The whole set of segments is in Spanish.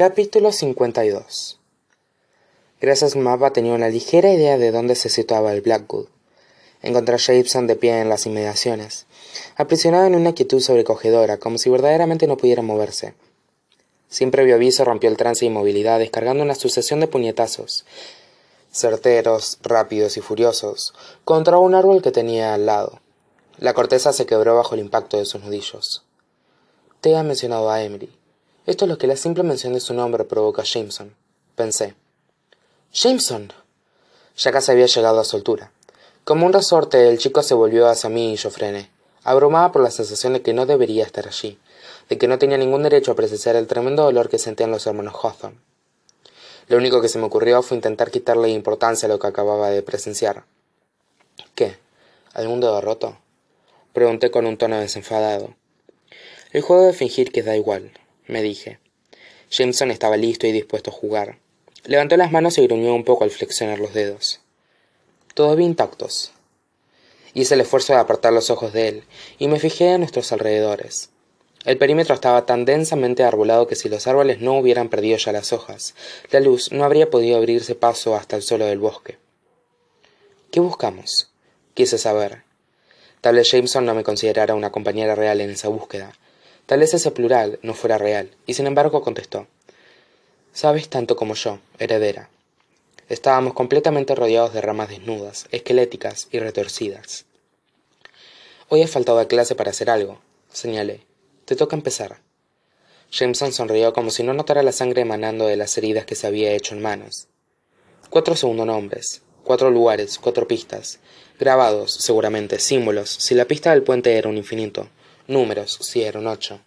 Capítulo 52 Gracias al mapa tenía una ligera idea de dónde se situaba el Blackwood. Encontré a Jameson de pie en las inmediaciones, aprisionado en una quietud sobrecogedora, como si verdaderamente no pudiera moverse. Sin previo aviso rompió el trance de inmovilidad descargando una sucesión de puñetazos, certeros, rápidos y furiosos, contra un árbol que tenía al lado. La corteza se quebró bajo el impacto de sus nudillos. Te ha mencionado a Emily. Esto es lo que la simple mención de su nombre provoca a Jameson. Pensé. ¡Jameson! Ya casi había llegado a su altura. Como un resorte, el chico se volvió hacia mí y yo frené, abrumada por la sensación de que no debería estar allí, de que no tenía ningún derecho a presenciar el tremendo dolor que sentían los hermanos Hawthorne. Lo único que se me ocurrió fue intentar quitarle importancia a lo que acababa de presenciar. ¿Qué? ¿Al mundo roto? Pregunté con un tono desenfadado. El juego de fingir que da igual, me dije. Jameson estaba listo y dispuesto a jugar. Levantó las manos y gruñó un poco al flexionar los dedos. Todavía intactos. Hice el esfuerzo de apartar los ojos de él, y me fijé en nuestros alrededores. El perímetro estaba tan densamente arbolado que si los árboles no hubieran perdido ya las hojas, la luz no habría podido abrirse paso hasta el suelo del bosque. ¿Qué buscamos? Quise saber. Tal vez Jameson no me considerara una compañera real en esa búsqueda. Tal vez ese plural no fuera real, y sin embargo contestó. Sabes tanto como yo, heredera. Estábamos completamente rodeados de ramas desnudas, esqueléticas y retorcidas. Hoy he faltado a clase para hacer algo, señalé. Te toca empezar. Jameson sonrió como si no notara la sangre emanando de las heridas que se había hecho en manos. Cuatro nombres, cuatro lugares, cuatro pistas, grabados, seguramente, símbolos, si la pista del puente era un infinito, números, si era un ocho.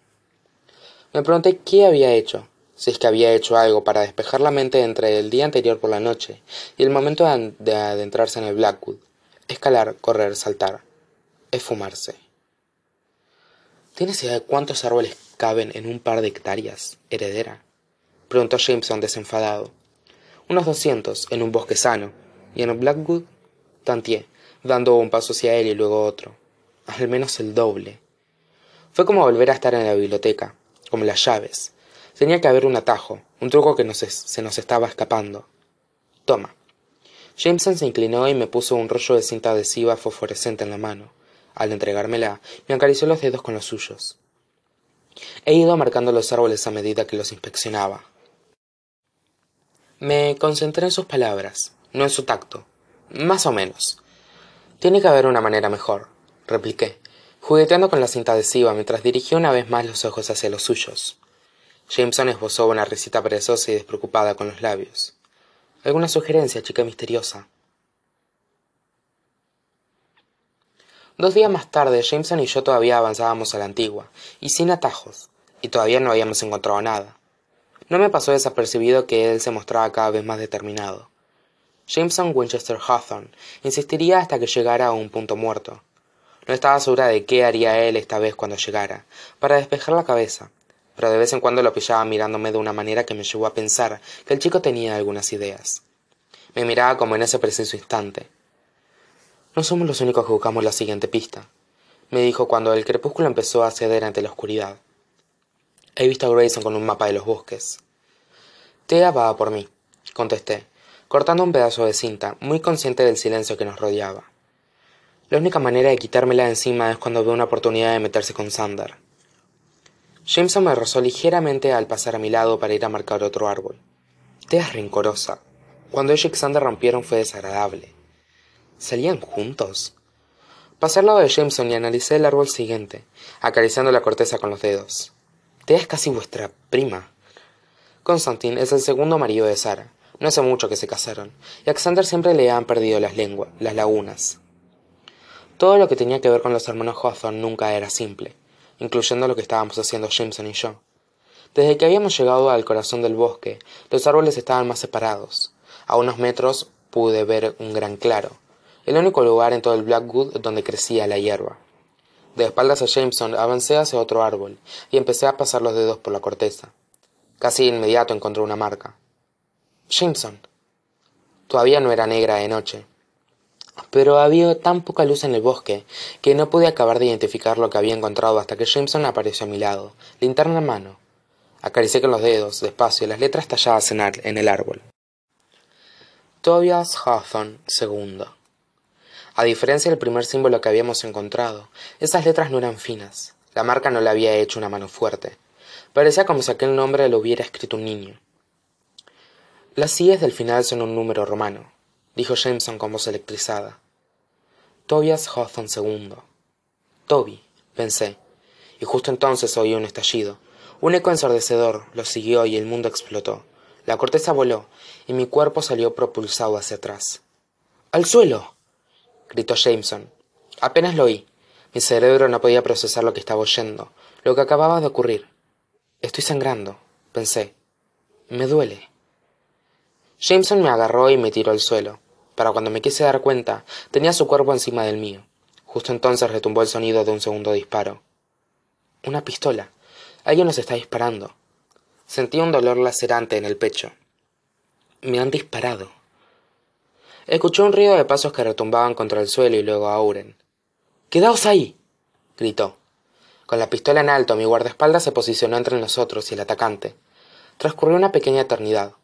Me pregunté qué había hecho, si es que había hecho algo para despejar la mente entre el día anterior por la noche y el momento de adentrarse en el Blackwood. Escalar, correr, saltar. Esfumarse. ¿Tienes idea de cuántos árboles caben en un par de hectáreas, heredera? Preguntó Jameson desenfadado. Unos doscientos, en un bosque sano. ¿Y en el Blackwood? Tantié, dando un paso hacia él y luego otro. Al menos el doble. Fue como volver a estar en la biblioteca, como las llaves, Tenía que haber un atajo, un truco que se nos estaba escapando. Toma. Jameson se inclinó y me puso un rollo de cinta adhesiva fosforescente en la mano. Al entregármela, me acarició los dedos con los suyos. He ido marcando los árboles a medida que los inspeccionaba. Me concentré en sus palabras, no en su tacto. Más o menos. Tiene que haber una manera mejor, repliqué, jugueteando con la cinta adhesiva mientras dirigía una vez más los ojos hacia los suyos. Jameson esbozó una risita perezosa y despreocupada con los labios. ¿Alguna sugerencia, chica misteriosa? Dos días más tarde, Jameson y yo todavía avanzábamos a la antigua, y sin atajos, y todavía no habíamos encontrado nada. No me pasó desapercibido que él se mostraba cada vez más determinado. Jameson Winchester Hawthorne insistiría hasta que llegara a un punto muerto. No estaba segura de qué haría él esta vez cuando llegara, para despejar la cabeza, pero de vez en cuando lo pillaba mirándome de una manera que me llevó a pensar que el chico tenía algunas ideas. Me miraba como en ese preciso instante. No somos los únicos que buscamos la siguiente pista, me dijo cuando el crepúsculo empezó a ceder ante la oscuridad. He visto a Grayson con un mapa de los bosques. Tea va por mí, contesté, cortando un pedazo de cinta, muy consciente del silencio que nos rodeaba. La única manera de quitármela de encima es cuando veo una oportunidad de meterse con Sander. Jameson me rozó ligeramente al pasar a mi lado para ir a marcar otro árbol. es rencorosa. Cuando ella y Alexander rompieron fue desagradable. ¿Salían juntos? Pasé al lado de Jameson y analicé el árbol siguiente, acariciando la corteza con los dedos. Tea es casi vuestra prima. Constantine es el segundo marido de Sara. No hace mucho que se casaron, y a Alexander siempre le han perdido las lenguas, las lagunas. Todo lo que tenía que ver con los hermanos Hawthorne nunca era simple incluyendo lo que estábamos haciendo Jameson y yo. Desde que habíamos llegado al corazón del bosque, los árboles estaban más separados. A unos metros pude ver un gran claro, el único lugar en todo el Blackwood donde crecía la hierba. De espaldas a Jameson avancé hacia otro árbol y empecé a pasar los dedos por la corteza. Casi de inmediato encontré una marca. Jameson. Todavía no era negra de noche, pero había tan poca luz en el bosque que no pude acabar de identificar lo que había encontrado hasta que Jameson apareció a mi lado, linterna en mano. Acaricié con los dedos, despacio, las letras talladas en, el árbol. Tobias Hawthorne II. A diferencia del primer símbolo que habíamos encontrado, esas letras no eran finas. La marca no la había hecho una mano fuerte. Parecía como si aquel nombre lo hubiera escrito un niño. Las IES del final son un número romano, dijo Jameson con voz electrizada. Tobias Hawthorne II. Toby, pensé, y justo entonces oí un estallido. Un eco ensordecedor lo siguió y el mundo explotó. La corteza voló y mi cuerpo salió propulsado hacia atrás. ¡Al suelo! gritó Jameson. Apenas lo oí. Mi cerebro no podía procesar lo que estaba oyendo, lo que acababa de ocurrir. Estoy sangrando, pensé. Me duele. Jameson me agarró y me tiró al suelo. Para cuando me quise dar cuenta, tenía su cuerpo encima del mío. Justo entonces retumbó el sonido de un segundo disparo. Una pistola. Alguien nos está disparando. Sentí un dolor lacerante en el pecho. Me han disparado. Escuché un ruido de pasos que retumbaban contra el suelo y luego a Auren. ¡Quedaos ahí! gritó. Con la pistola en alto, mi guardaespaldas se posicionó entre nosotros y el atacante. Transcurrió una pequeña eternidad.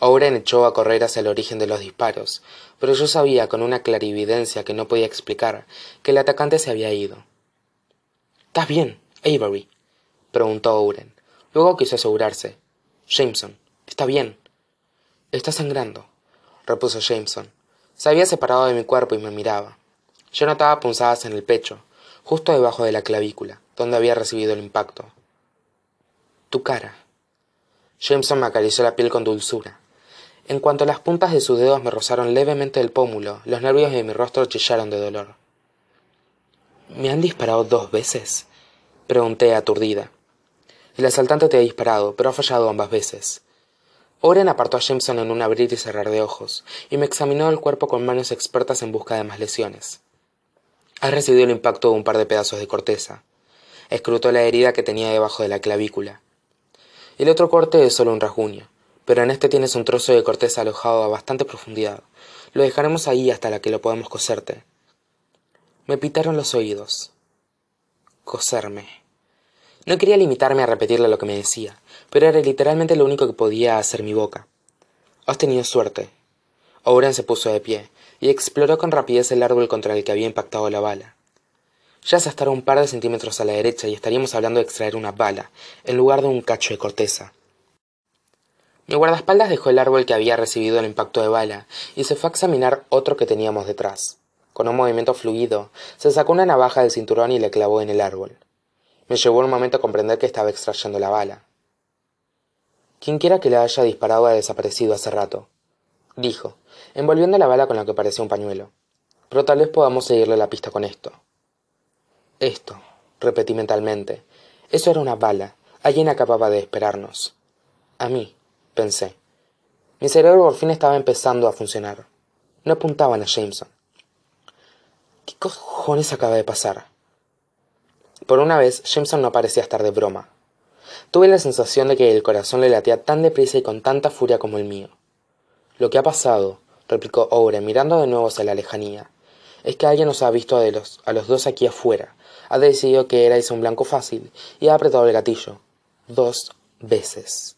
Auren echó a correr hacia el origen de los disparos, pero yo sabía con una clarividencia que no podía explicar que el atacante se había ido. ¿Estás bien, Avery? preguntó Auren. Luego quiso asegurarse. Jameson, está bien. Está sangrando, repuso Jameson. Se había separado de mi cuerpo y me miraba. Yo notaba punzadas en el pecho, justo debajo de la clavícula, donde había recibido el impacto. Tu cara. Jameson me acarició la piel con dulzura. En cuanto las puntas de sus dedos me rozaron levemente el pómulo, los nervios de mi rostro chillaron de dolor. ¿Me han disparado dos veces? pregunté aturdida. El asaltante te ha disparado, pero ha fallado ambas veces. Oren apartó a Jameson en un abrir y cerrar de ojos, y me examinó el cuerpo con manos expertas en busca de más lesiones. Ha recibido el impacto de un par de pedazos de corteza. Escrutó la herida que tenía debajo de la clavícula. El otro corte es solo un rasguño, pero en este tienes un trozo de corteza alojado a bastante profundidad. Lo dejaremos ahí hasta la que lo podamos coserte. Me pitaron los oídos. Coserme. No quería limitarme a repetirle lo que me decía, pero era literalmente lo único que podía hacer mi boca. Has tenido suerte. Oren se puso de pie y exploró con rapidez el árbol contra el que había impactado la bala. Ya se estará un par de centímetros a la derecha y estaríamos hablando de extraer una bala, en lugar de un cacho de corteza. Mi guardaespaldas dejó el árbol que había recibido el impacto de bala y se fue a examinar otro que teníamos detrás. Con un movimiento fluido, se sacó una navaja del cinturón y la clavó en el árbol. Me llevó un momento a comprender que estaba extrayendo la bala. Quienquiera que le haya disparado ha desaparecido hace rato, dijo, envolviendo la bala con lo que parecía un pañuelo. Pero tal vez podamos seguirle la pista con esto. Esto, repetí mentalmente. Eso era una bala. Alguien acababa de esperarnos. A mí, pensé. Mi cerebro por fin estaba empezando a funcionar. No apuntaban a Jameson. ¿Qué cojones acaba de pasar? Por una vez, Jameson no parecía estar de broma. Tuve la sensación de que el corazón le latía tan deprisa y con tanta furia como el mío. Lo que ha pasado, replicó Owen mirando de nuevo hacia la lejanía, es que alguien nos ha visto a los, a los dos aquí afuera, ha decidido que erais un blanco fácil y ha apretado el gatillo. Dos veces.